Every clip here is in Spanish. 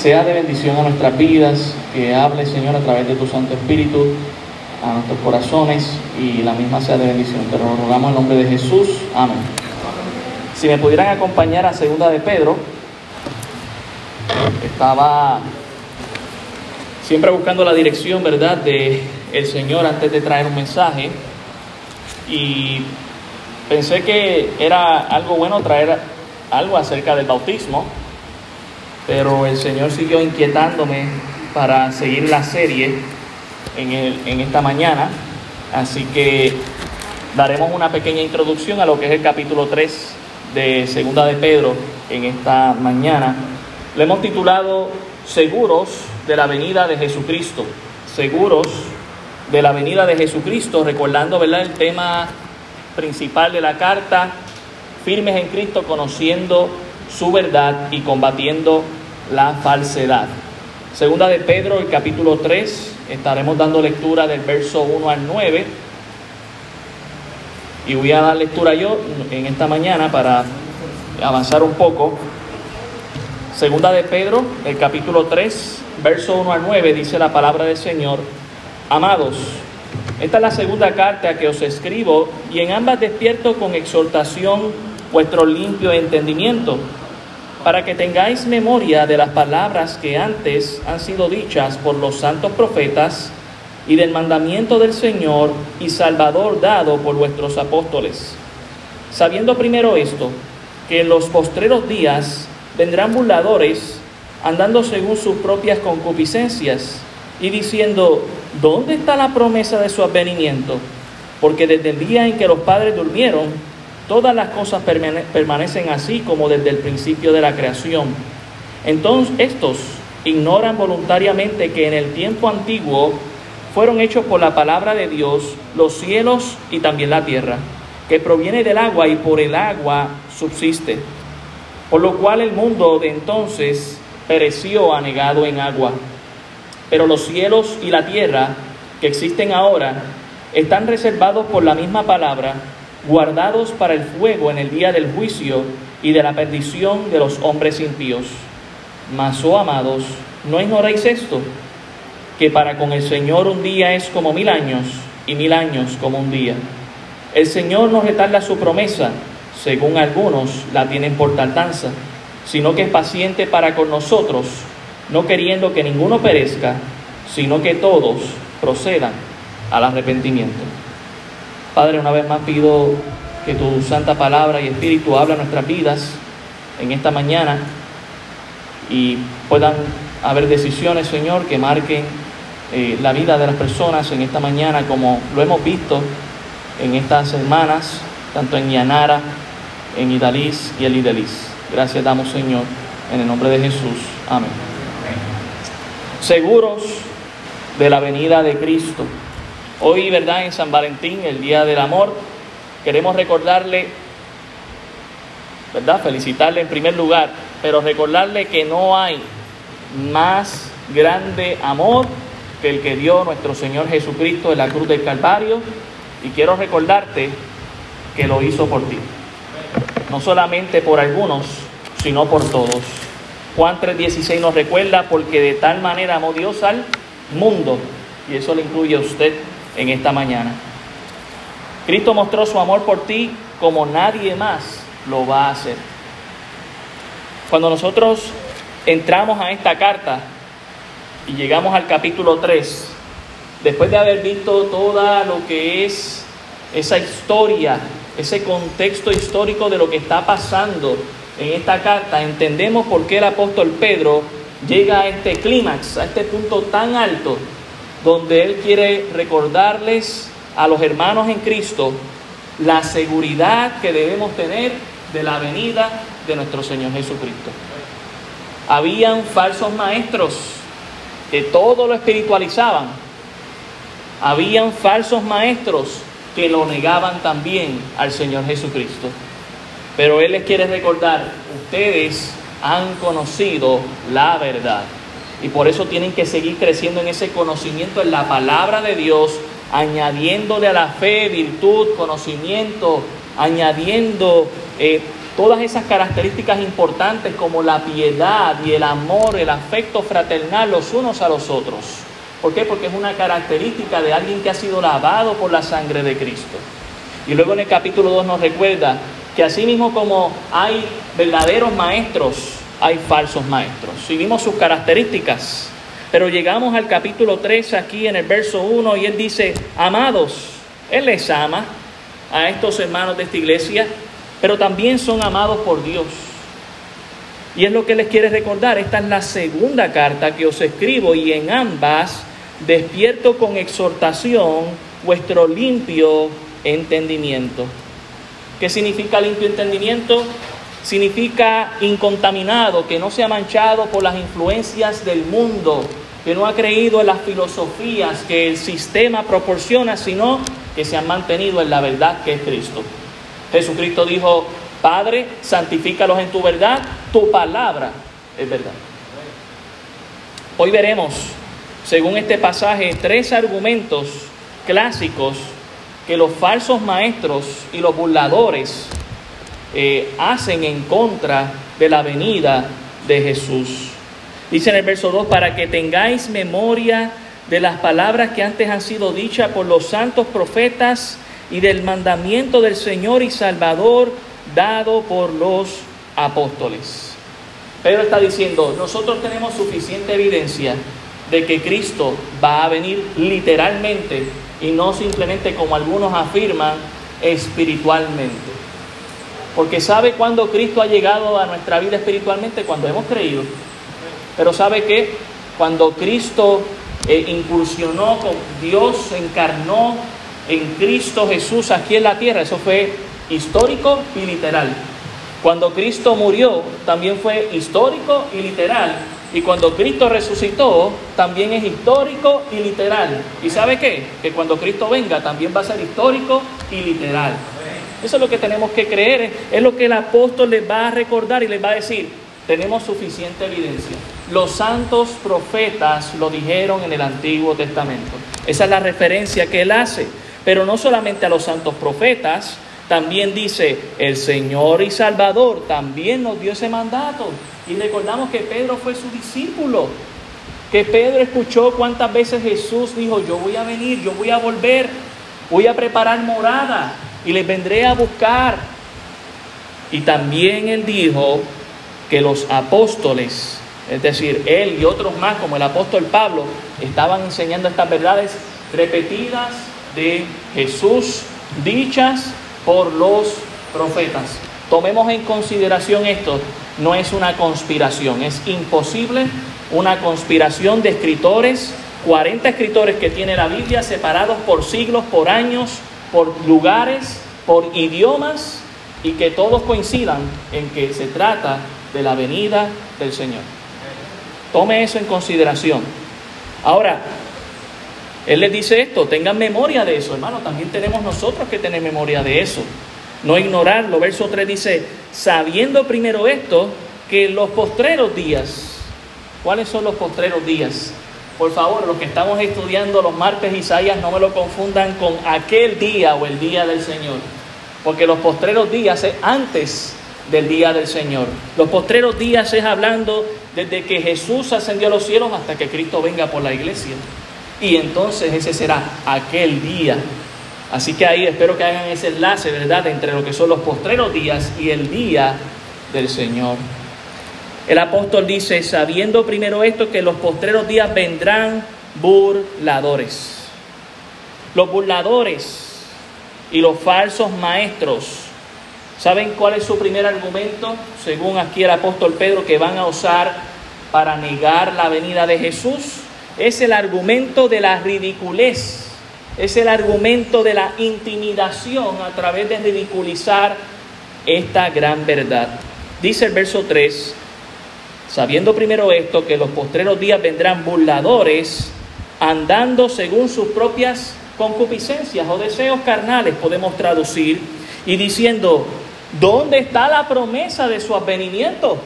sea de bendición a nuestras vidas, que hable, Señor, a través de tu Santo Espíritu a nuestros corazones y la misma sea de bendición. Te lo rogamos en nombre de Jesús. Amén. Si me pudieran acompañar a Segunda de Pedro, estaba siempre buscando la dirección, ¿verdad?, de el Señor antes de traer un mensaje y pensé que era algo bueno traer algo acerca del bautismo, pero el Señor siguió inquietándome para seguir la serie en, en esta mañana, así que daremos una pequeña introducción a lo que es el capítulo 3 de Segunda de Pedro en esta mañana. Le hemos titulado Seguros de la venida de Jesucristo. Seguros de la venida de Jesucristo, recordando ¿verdad? el tema principal de la carta, firmes en Cristo, conociendo su verdad y combatiendo la falsedad. Segunda de Pedro, el capítulo 3, estaremos dando lectura del verso 1 al 9. Y voy a dar lectura yo en esta mañana para avanzar un poco. Segunda de Pedro, el capítulo 3, verso 1 al 9, dice la palabra del Señor. Amados, esta es la segunda carta que os escribo y en ambas despierto con exhortación vuestro limpio entendimiento, para que tengáis memoria de las palabras que antes han sido dichas por los santos profetas y del mandamiento del Señor y Salvador dado por vuestros apóstoles. Sabiendo primero esto, que en los postreros días vendrán burladores andando según sus propias concupiscencias y diciendo, ¿dónde está la promesa de su advenimiento? Porque desde el día en que los padres durmieron, todas las cosas permanecen así como desde el principio de la creación. Entonces estos ignoran voluntariamente que en el tiempo antiguo fueron hechos por la palabra de Dios los cielos y también la tierra, que proviene del agua y por el agua subsiste. Por lo cual el mundo de entonces pereció anegado en agua pero los cielos y la tierra que existen ahora están reservados por la misma palabra, guardados para el fuego en el día del juicio y de la perdición de los hombres impíos. Mas, oh amados, ¿no ignoráis esto? Que para con el Señor un día es como mil años y mil años como un día. El Señor no retarda su promesa, según algunos la tienen por tardanza, sino que es paciente para con nosotros no queriendo que ninguno perezca, sino que todos procedan al arrepentimiento. Padre, una vez más pido que tu santa palabra y espíritu habla nuestras vidas en esta mañana y puedan haber decisiones, Señor, que marquen eh, la vida de las personas en esta mañana, como lo hemos visto en estas semanas, tanto en Yanara, en Idalís y el Idalís. Gracias damos, Señor, en el nombre de Jesús. Amén seguros de la venida de Cristo. Hoy, ¿verdad? En San Valentín, el Día del Amor, queremos recordarle, ¿verdad? Felicitarle en primer lugar, pero recordarle que no hay más grande amor que el que dio nuestro Señor Jesucristo en la cruz del Calvario. Y quiero recordarte que lo hizo por ti. No solamente por algunos, sino por todos. Juan 3:16 nos recuerda, porque de tal manera amó Dios al mundo, y eso le incluye a usted en esta mañana. Cristo mostró su amor por ti como nadie más lo va a hacer. Cuando nosotros entramos a esta carta y llegamos al capítulo 3, después de haber visto toda lo que es esa historia, ese contexto histórico de lo que está pasando en esta carta, entendemos por qué el apóstol Pedro llega a este clímax, a este punto tan alto, donde él quiere recordarles a los hermanos en Cristo la seguridad que debemos tener de la venida de nuestro Señor Jesucristo. Habían falsos maestros que todo lo espiritualizaban. Habían falsos maestros que lo negaban también al Señor Jesucristo. Pero Él les quiere recordar, ustedes han conocido la verdad. Y por eso tienen que seguir creciendo en ese conocimiento en la palabra de Dios, añadiéndole a la fe virtud, conocimiento, añadiendo eh, todas esas características importantes como la piedad y el amor, el afecto fraternal los unos a los otros. ¿Por qué? Porque es una característica de alguien que ha sido lavado por la sangre de Cristo. Y luego en el capítulo 2 nos recuerda que así mismo como hay verdaderos maestros, hay falsos maestros. Y vimos sus características. Pero llegamos al capítulo 3 aquí en el verso 1 y él dice, amados, él les ama a estos hermanos de esta iglesia, pero también son amados por Dios. Y es lo que les quiere recordar. Esta es la segunda carta que os escribo y en ambas despierto con exhortación vuestro limpio entendimiento. ¿Qué significa limpio entendimiento? Significa incontaminado, que no se ha manchado por las influencias del mundo, que no ha creído en las filosofías que el sistema proporciona, sino que se han mantenido en la verdad que es Cristo. Jesucristo dijo, Padre, santifícalos en tu verdad, tu palabra es verdad. Hoy veremos, según este pasaje, tres argumentos clásicos que los falsos maestros y los burladores eh, hacen en contra de la venida de Jesús. Dice en el verso 2, para que tengáis memoria de las palabras que antes han sido dichas por los santos profetas y del mandamiento del Señor y Salvador dado por los apóstoles. Pedro está diciendo, nosotros tenemos suficiente evidencia de que Cristo va a venir literalmente y no simplemente como algunos afirman espiritualmente. Porque sabe cuándo Cristo ha llegado a nuestra vida espiritualmente, cuando hemos creído. Pero sabe que cuando Cristo eh, incursionó con Dios, encarnó en Cristo Jesús aquí en la tierra, eso fue histórico y literal. Cuando Cristo murió, también fue histórico y literal. Y cuando Cristo resucitó, también es histórico y literal. ¿Y sabe qué? Que cuando Cristo venga, también va a ser histórico y literal. Eso es lo que tenemos que creer, es lo que el apóstol les va a recordar y les va a decir, tenemos suficiente evidencia. Los santos profetas lo dijeron en el Antiguo Testamento. Esa es la referencia que él hace. Pero no solamente a los santos profetas, también dice, el Señor y Salvador también nos dio ese mandato. Y recordamos que Pedro fue su discípulo, que Pedro escuchó cuántas veces Jesús dijo, yo voy a venir, yo voy a volver, voy a preparar morada y les vendré a buscar. Y también él dijo que los apóstoles, es decir, él y otros más como el apóstol Pablo, estaban enseñando estas verdades repetidas de Jesús, dichas por los profetas. Tomemos en consideración esto, no es una conspiración, es imposible una conspiración de escritores, 40 escritores que tiene la Biblia separados por siglos, por años, por lugares, por idiomas y que todos coincidan en que se trata de la venida del Señor. Tome eso en consideración. Ahora, Él les dice esto, tengan memoria de eso, hermano, también tenemos nosotros que tener memoria de eso no ignorarlo. Verso 3 dice, sabiendo primero esto, que los postreros días, ¿cuáles son los postreros días? Por favor, los que estamos estudiando los martes Isaías, no me lo confundan con aquel día o el día del Señor, porque los postreros días es antes del día del Señor. Los postreros días es hablando desde que Jesús ascendió a los cielos hasta que Cristo venga por la iglesia. Y entonces ese será aquel día Así que ahí espero que hagan ese enlace, ¿verdad?, entre lo que son los postreros días y el día del Señor. El apóstol dice, sabiendo primero esto, que los postreros días vendrán burladores. Los burladores y los falsos maestros, ¿saben cuál es su primer argumento? Según aquí el apóstol Pedro, que van a usar para negar la venida de Jesús. Es el argumento de la ridiculez es el argumento de la intimidación a través de ridiculizar esta gran verdad. Dice el verso 3, sabiendo primero esto, que los postreros días vendrán burladores, andando según sus propias concupiscencias o deseos carnales, podemos traducir, y diciendo, ¿dónde está la promesa de su advenimiento?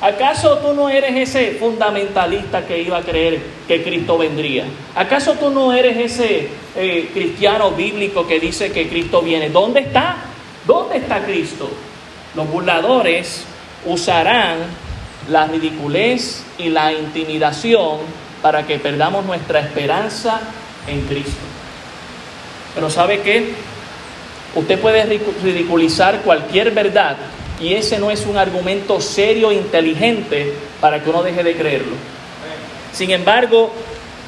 ¿Acaso tú no eres ese fundamentalista que iba a creer que Cristo vendría? ¿Acaso tú no eres ese eh, cristiano bíblico que dice que Cristo viene? ¿Dónde está? ¿Dónde está Cristo? Los burladores usarán la ridiculez y la intimidación para que perdamos nuestra esperanza en Cristo. Pero ¿sabe qué? Usted puede ridiculizar cualquier verdad y ese no es un argumento serio e inteligente para que uno deje de creerlo. Sin embargo,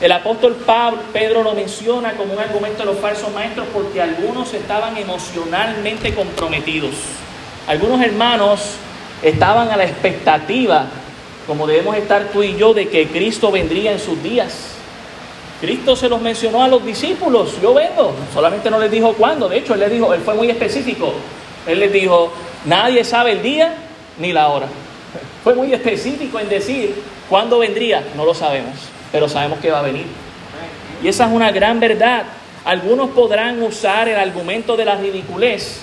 el apóstol Pablo, Pedro lo menciona como un argumento de los falsos maestros porque algunos estaban emocionalmente comprometidos. Algunos hermanos estaban a la expectativa, como debemos estar tú y yo, de que Cristo vendría en sus días. Cristo se los mencionó a los discípulos, yo vengo, solamente no les dijo cuándo, de hecho él les dijo, él fue muy específico, él les dijo, nadie sabe el día ni la hora. Fue muy específico en decir cuándo vendría, no lo sabemos, pero sabemos que va a venir. Y esa es una gran verdad. Algunos podrán usar el argumento de la ridiculez,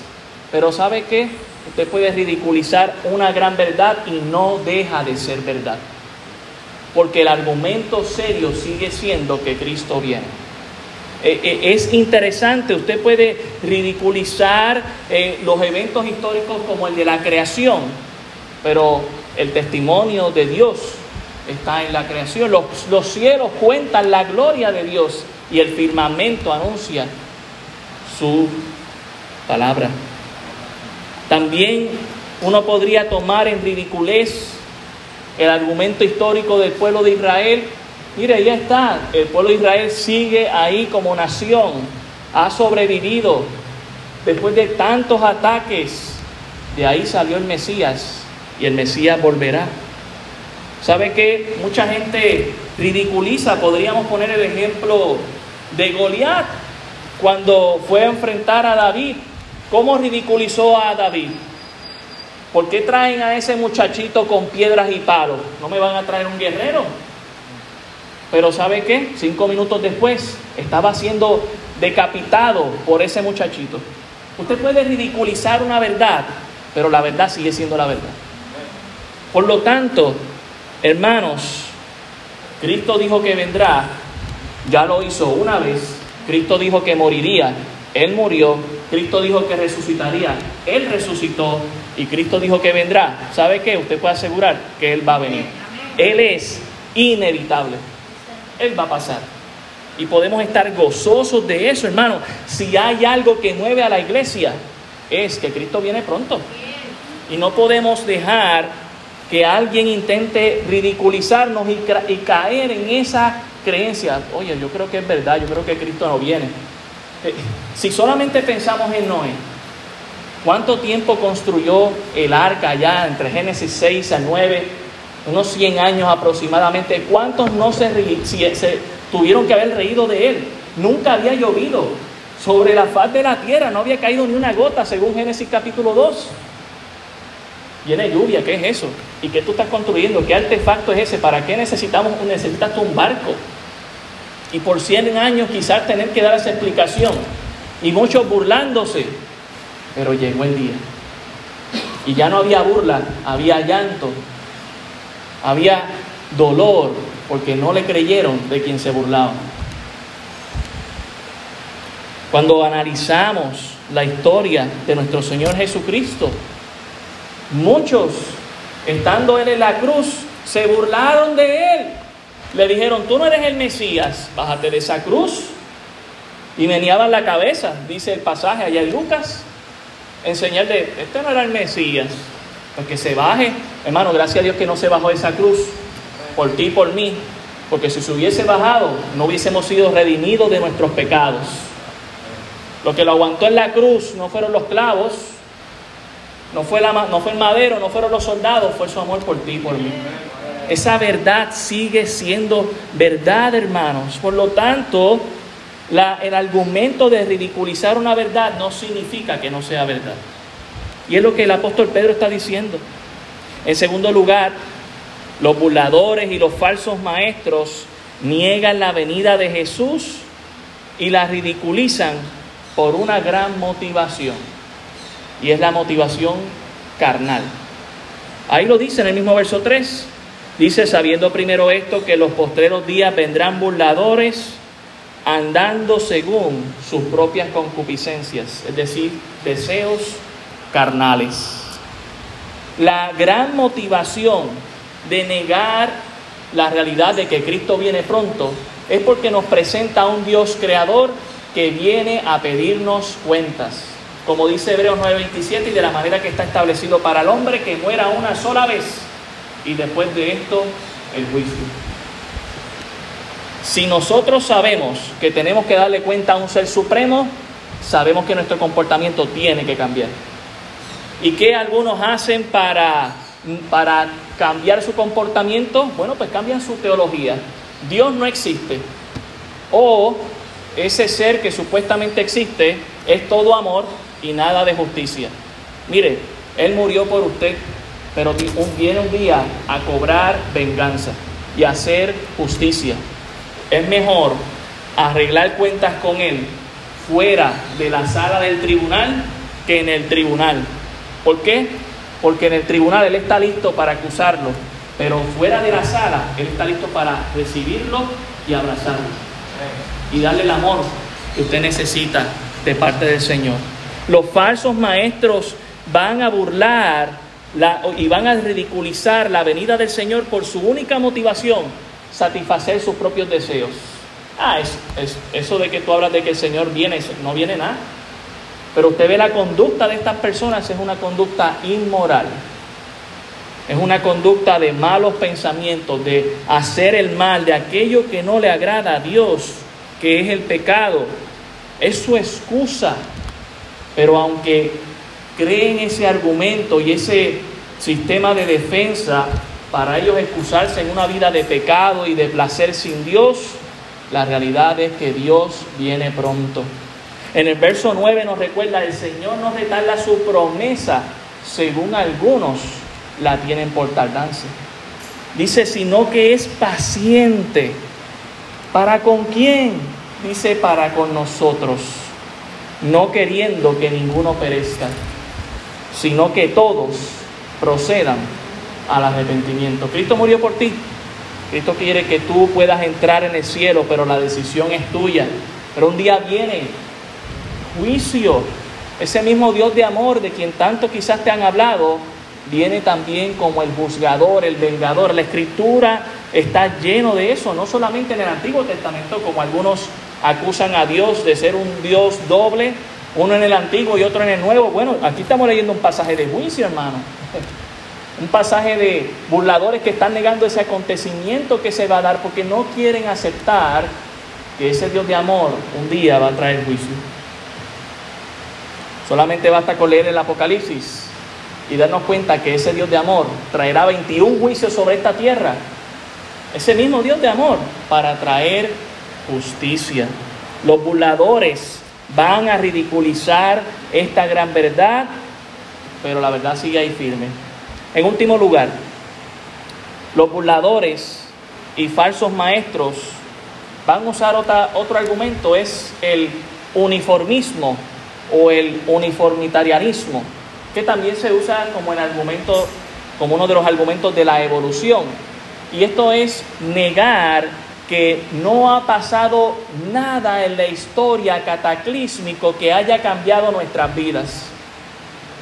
pero ¿sabe qué? Usted puede ridiculizar una gran verdad y no deja de ser verdad. Porque el argumento serio sigue siendo que Cristo viene. Eh, eh, es interesante, usted puede ridiculizar eh, los eventos históricos como el de la creación, pero el testimonio de Dios está en la creación. Los, los cielos cuentan la gloria de Dios y el firmamento anuncia su palabra. También uno podría tomar en ridiculez el argumento histórico del pueblo de Israel. Mire, ya está, el pueblo de Israel sigue ahí como nación, ha sobrevivido después de tantos ataques. De ahí salió el Mesías y el Mesías volverá. ¿Sabe que Mucha gente ridiculiza, podríamos poner el ejemplo de Goliat cuando fue a enfrentar a David ¿Cómo ridiculizó a David? ¿Por qué traen a ese muchachito con piedras y palos? ¿No me van a traer un guerrero? Pero ¿sabe qué? Cinco minutos después estaba siendo decapitado por ese muchachito. Usted puede ridiculizar una verdad, pero la verdad sigue siendo la verdad. Por lo tanto, hermanos, Cristo dijo que vendrá, ya lo hizo una vez, Cristo dijo que moriría, Él murió, Cristo dijo que resucitaría, Él resucitó y Cristo dijo que vendrá. ¿Sabe qué? Usted puede asegurar que Él va a venir. Él es inevitable. Él va a pasar. Y podemos estar gozosos de eso, hermano. Si hay algo que mueve a la iglesia, es que Cristo viene pronto. Y no podemos dejar que alguien intente ridiculizarnos y, y caer en esa creencia. Oye, yo creo que es verdad, yo creo que Cristo no viene. Eh, si solamente pensamos en Noé, ¿cuánto tiempo construyó el arca allá entre Génesis 6 a 9? Unos 100 años aproximadamente. ¿Cuántos no se, se tuvieron que haber reído de él? Nunca había llovido sobre la faz de la tierra, no había caído ni una gota según Génesis capítulo 2. Viene lluvia, ¿qué es eso? ¿Y qué tú estás construyendo? ¿Qué artefacto es ese? ¿Para qué necesitamos, necesitas un barco? Y por 100 años quizás tener que dar esa explicación y muchos burlándose, pero llegó el día. Y ya no había burla, había llanto, había dolor, porque no le creyeron de quien se burlaba. Cuando analizamos la historia de nuestro Señor Jesucristo, muchos, estando Él en la cruz, se burlaron de Él le dijeron, tú no eres el Mesías, bájate de esa cruz. Y meneaban la cabeza, dice el pasaje allá en Lucas, enseñarle, este no era el Mesías, porque se baje. Hermano, gracias a Dios que no se bajó esa cruz, por ti y por mí, porque si se hubiese bajado, no hubiésemos sido redimidos de nuestros pecados. Lo que lo aguantó en la cruz no fueron los clavos, no fue, la, no fue el madero, no fueron los soldados, fue su amor por ti y por mí. Esa verdad sigue siendo verdad, hermanos. Por lo tanto, el argumento de ridiculizar una verdad no significa que no sea verdad. Y es lo que el apóstol Pedro está diciendo. En segundo lugar, los burladores y los falsos maestros niegan la venida de Jesús y la ridiculizan por una gran motivación. Y es la motivación carnal. Ahí lo dice en el mismo verso 3. Dice, sabiendo primero esto, que los postreros días vendrán burladores andando según sus propias concupiscencias, es decir, deseos carnales. La gran motivación de negar la realidad de que Cristo viene pronto es porque nos presenta a un Dios creador que viene a pedirnos cuentas. Como dice Hebreos 9:27 y de la manera que está establecido para el hombre que muera una sola vez y después de esto el juicio. Si nosotros sabemos que tenemos que darle cuenta a un ser supremo, sabemos que nuestro comportamiento tiene que cambiar. ¿Y qué algunos hacen para, para cambiar su comportamiento? Bueno, pues cambian su teología. Dios no existe. O ese ser que supuestamente existe es todo amor y nada de justicia. Mire, Él murió por usted, pero viene un día a cobrar venganza y hacer justicia. Es mejor arreglar cuentas con Él fuera de la sala del tribunal que en el tribunal. ¿Por qué? Porque en el tribunal Él está listo para acusarlo, pero fuera de la sala Él está listo para recibirlo y abrazarlo y darle el amor que usted necesita de parte del Señor. Los falsos maestros van a burlar la, y van a ridiculizar la venida del Señor por su única motivación, satisfacer sus propios deseos. Ah, es, eso de que tú hablas de que el Señor viene, no viene nada. Pero usted ve la conducta de estas personas, es una conducta inmoral. Es una conducta de malos pensamientos, de hacer el mal, de aquello que no le agrada a Dios, que es el pecado. Es su excusa. Pero aunque creen ese argumento y ese sistema de defensa para ellos excusarse en una vida de pecado y de placer sin Dios, la realidad es que Dios viene pronto. En el verso 9 nos recuerda, el Señor nos retarda su promesa, según algunos la tienen por tardancia. Dice, sino que es paciente. ¿Para con quién? Dice, para con nosotros, no queriendo que ninguno perezca, sino que todos procedan al arrepentimiento. Cristo murió por ti. Cristo quiere que tú puedas entrar en el cielo, pero la decisión es tuya. Pero un día viene juicio. Ese mismo Dios de amor de quien tanto quizás te han hablado, viene también como el juzgador, el vengador. La escritura está lleno de eso, no solamente en el Antiguo Testamento, como algunos acusan a Dios de ser un Dios doble, uno en el Antiguo y otro en el Nuevo. Bueno, aquí estamos leyendo un pasaje de juicio, hermano un pasaje de burladores que están negando ese acontecimiento que se va a dar porque no quieren aceptar que ese Dios de amor un día va a traer juicio. Solamente basta con leer el Apocalipsis y darnos cuenta que ese Dios de amor traerá 21 juicios sobre esta tierra. Ese mismo Dios de amor para traer justicia. Los burladores van a ridiculizar esta gran verdad, pero la verdad sigue ahí firme. En último lugar, los burladores y falsos maestros van a usar otro argumento, es el uniformismo o el uniformitarianismo, que también se usa como, el argumento, como uno de los argumentos de la evolución. Y esto es negar que no ha pasado nada en la historia cataclísmico que haya cambiado nuestras vidas.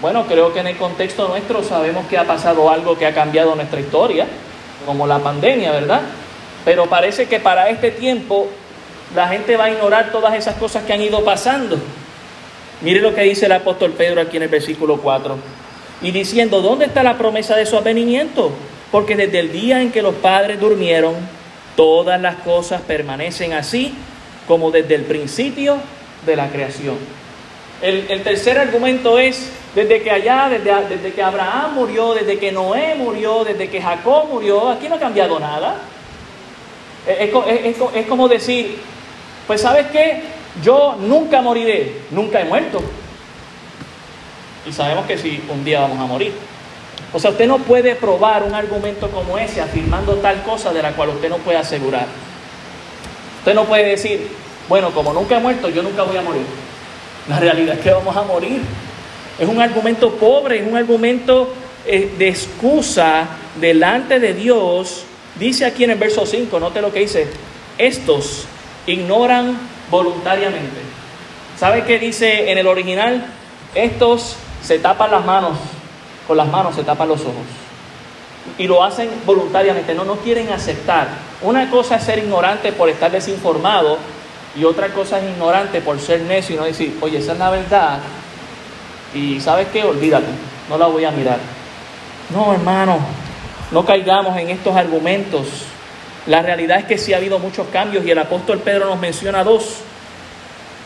Bueno, creo que en el contexto nuestro sabemos que ha pasado algo que ha cambiado nuestra historia, como la pandemia, ¿verdad? Pero parece que para este tiempo la gente va a ignorar todas esas cosas que han ido pasando. Mire lo que dice el apóstol Pedro aquí en el versículo 4. Y diciendo, ¿dónde está la promesa de su avenimiento? Porque desde el día en que los padres durmieron, todas las cosas permanecen así como desde el principio de la creación. El, tercer argumento es desde que allá, desde, que Abraham murió, desde que Noé murió, desde que Jacob murió, aquí no ha cambiado nada. Es, como decir, pues sabes qué, yo nunca moriré, nunca he muerto. Y sabemos que sí, un día vamos a morir. O sea, usted no puede probar un argumento como ese afirmando tal cosa de la cual usted no puede asegurar. Usted no puede decir, bueno, como nunca he muerto, yo nunca voy a morir. La realidad es que vamos a morir. Es un argumento pobre, es un argumento eh, de excusa delante de Dios. Dice aquí en el verso 5, note lo que dice, estos ignoran voluntariamente. ¿Sabe qué dice en el original? Estos se tapan las manos. Con las manos se tapan los ojos. Y lo hacen voluntariamente, no, no quieren aceptar. Una cosa es ser ignorante por estar desinformado y otra cosa es ignorante por ser necio y no decir, oye, esa es la verdad. Y sabes qué, olvídate, no la voy a mirar. No, hermano, no caigamos en estos argumentos. La realidad es que sí ha habido muchos cambios y el apóstol Pedro nos menciona dos.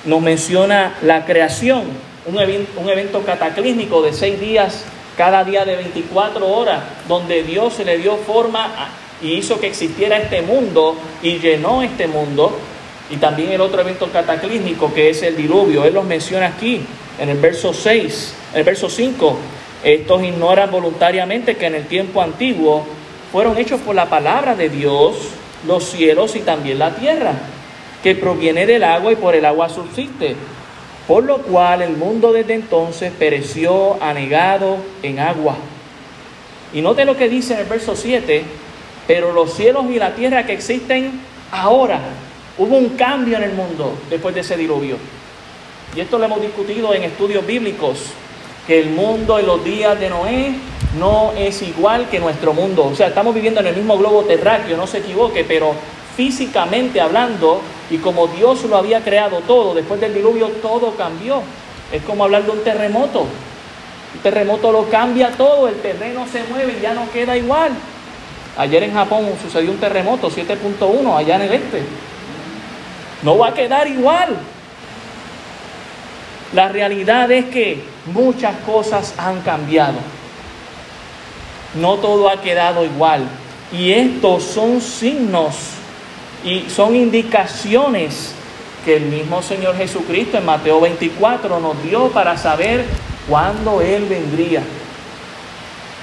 Nos menciona la creación, un, un evento cataclísmico de seis días, cada día de 24 horas, donde Dios se le dio forma y hizo que existiera este mundo y llenó este mundo. Y también el otro evento cataclísmico que es el diluvio. Él los menciona aquí en el verso 6, en el verso 5. Estos ignoran voluntariamente que en el tiempo antiguo fueron hechos por la palabra de Dios los cielos y también la tierra, que proviene del agua y por el agua subsiste, por lo cual el mundo desde entonces pereció anegado en agua. Y note lo que dice en el verso 7, pero los cielos y la tierra que existen ahora, hubo un cambio en el mundo después de ese diluvio. Y esto lo hemos discutido en estudios bíblicos, que el mundo en los días de Noé no es igual que nuestro mundo. O sea, estamos viviendo en el mismo globo terráqueo, no se equivoque, pero físicamente hablando y como Dios lo había creado todo, después del diluvio todo cambió. Es como hablar de un terremoto. Un terremoto lo cambia todo, el terreno se mueve y ya no queda igual. Ayer en Japón sucedió un terremoto 7.1 allá en el este. No va a quedar igual. La realidad es que muchas cosas han cambiado. No todo ha quedado igual. Y estos son signos y son indicaciones que el mismo Señor Jesucristo en Mateo 24 nos dio para saber cuándo Él vendría.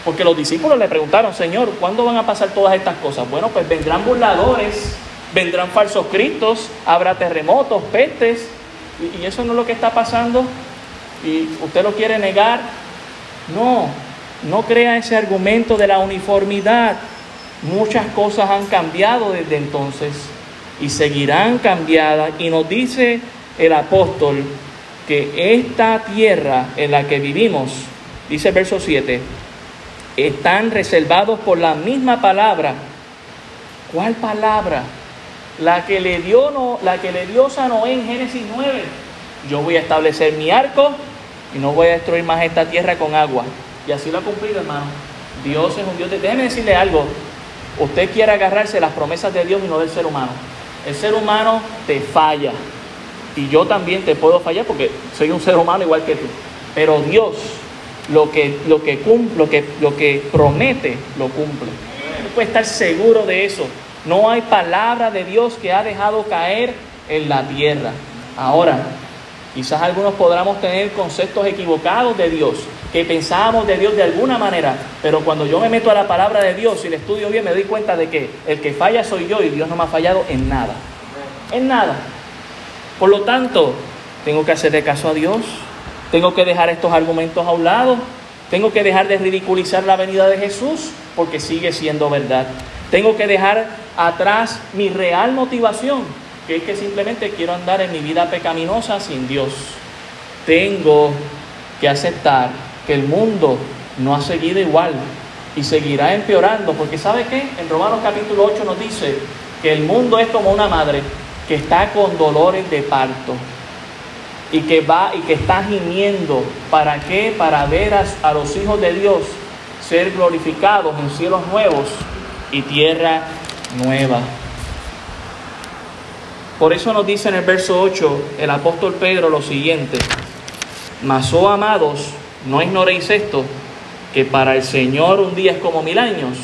Porque los discípulos le preguntaron, Señor, ¿cuándo van a pasar todas estas cosas? Bueno, pues vendrán burladores, vendrán falsos cristos, habrá terremotos, pestes, y, eso no es lo que está pasando. Y usted lo quiere negar. No, no crea ese argumento de la uniformidad. Muchas cosas han cambiado desde entonces y seguirán cambiadas. Y nos dice el apóstol que esta tierra en la que vivimos, dice el verso 7, están reservados por la misma palabra. ¿Cuál palabra? La que le dio, no, la que le dio a Noé en Génesis 9. Yo voy a establecer mi arco y no voy a destruir más esta tierra con agua. Y así lo ha cumplido, hermano. Dios es un Dios de... Déjeme decirle algo. Usted quiere agarrarse las promesas de Dios y no del ser humano. El ser humano te falla. Y yo también te puedo fallar porque soy un ser humano igual que tú. Pero Dios lo que, lo que, lo que, lo que promete, lo cumple. Usted puede estar seguro de eso. No hay palabra de Dios que ha dejado caer en la tierra. Ahora, quizás algunos podamos tener conceptos equivocados de Dios, que pensábamos de Dios de alguna manera, pero cuando yo me meto a la palabra de Dios y le estudio bien, me doy cuenta de que el que falla soy yo y Dios no me ha fallado en nada. En nada. Por lo tanto, tengo que hacerle caso a Dios, tengo que dejar estos argumentos a un lado, tengo que dejar de ridiculizar la venida de Jesús, porque sigue siendo verdad. Tengo que dejar atrás mi real motivación, que es que simplemente quiero andar en mi vida pecaminosa sin Dios. Tengo que aceptar que el mundo no ha seguido igual y seguirá empeorando, porque ¿sabe qué? En Romanos capítulo 8 nos dice que el mundo es como una madre que está con dolores de parto y que va y que está gimiendo. ¿Para qué? Para ver a, a los hijos de Dios ser glorificados en cielos nuevos y tierra nueva. Por eso nos dice en el verso 8 el apóstol Pedro lo siguiente, mas oh amados, no ignoréis esto, que para el Señor un día es como mil años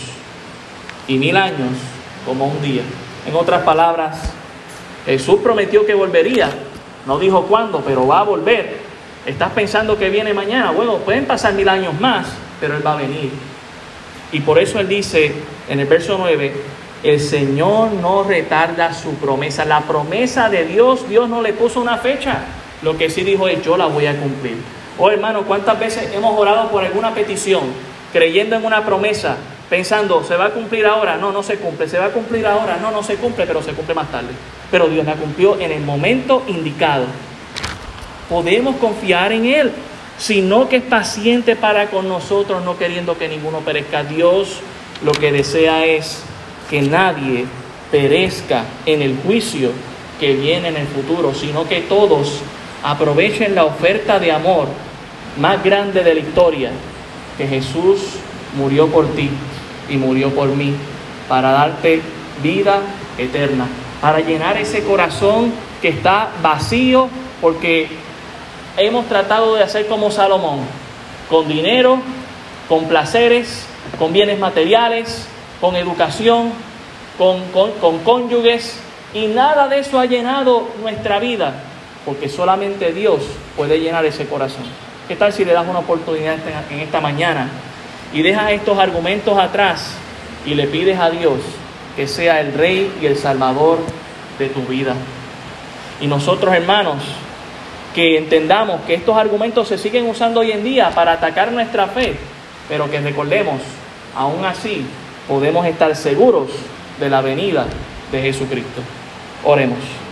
y mil años como un día. En otras palabras, Jesús prometió que volvería, no dijo cuándo, pero va a volver. Estás pensando que viene mañana, bueno, pueden pasar mil años más, pero Él va a venir. Y por eso Él dice en el verso 9, el Señor no retarda su promesa. La promesa de Dios, Dios no le puso una fecha. Lo que sí dijo es, yo la voy a cumplir. Oh hermano, ¿cuántas veces hemos orado por alguna petición, creyendo en una promesa, pensando, se va a cumplir ahora? No, no se cumple. Se va a cumplir ahora? No, no se cumple, pero se cumple más tarde. Pero Dios la cumplió en el momento indicado. Podemos confiar en Él. sino que es paciente para con nosotros, no queriendo que ninguno perezca. Dios lo que desea es que nadie perezca en el juicio que viene en el futuro, sino que todos aprovechen la oferta de amor más grande de la historia, que Jesús murió por ti y murió por mí, para darte vida eterna, para llenar ese corazón que está vacío, porque hemos tratado de hacer como Salomón, con dinero, con placeres, con bienes materiales, con educación, con, con, cónyuges, y nada de eso ha llenado nuestra vida, porque solamente Dios puede llenar ese corazón. ¿Qué tal si le das una oportunidad en esta mañana y dejas estos argumentos atrás y le pides a Dios que sea el Rey y el Salvador de tu vida? Y nosotros, hermanos, que entendamos que estos argumentos se siguen usando hoy en día para atacar nuestra fe, pero que recordemos, aún así podemos estar seguros de la venida de Jesucristo. Oremos.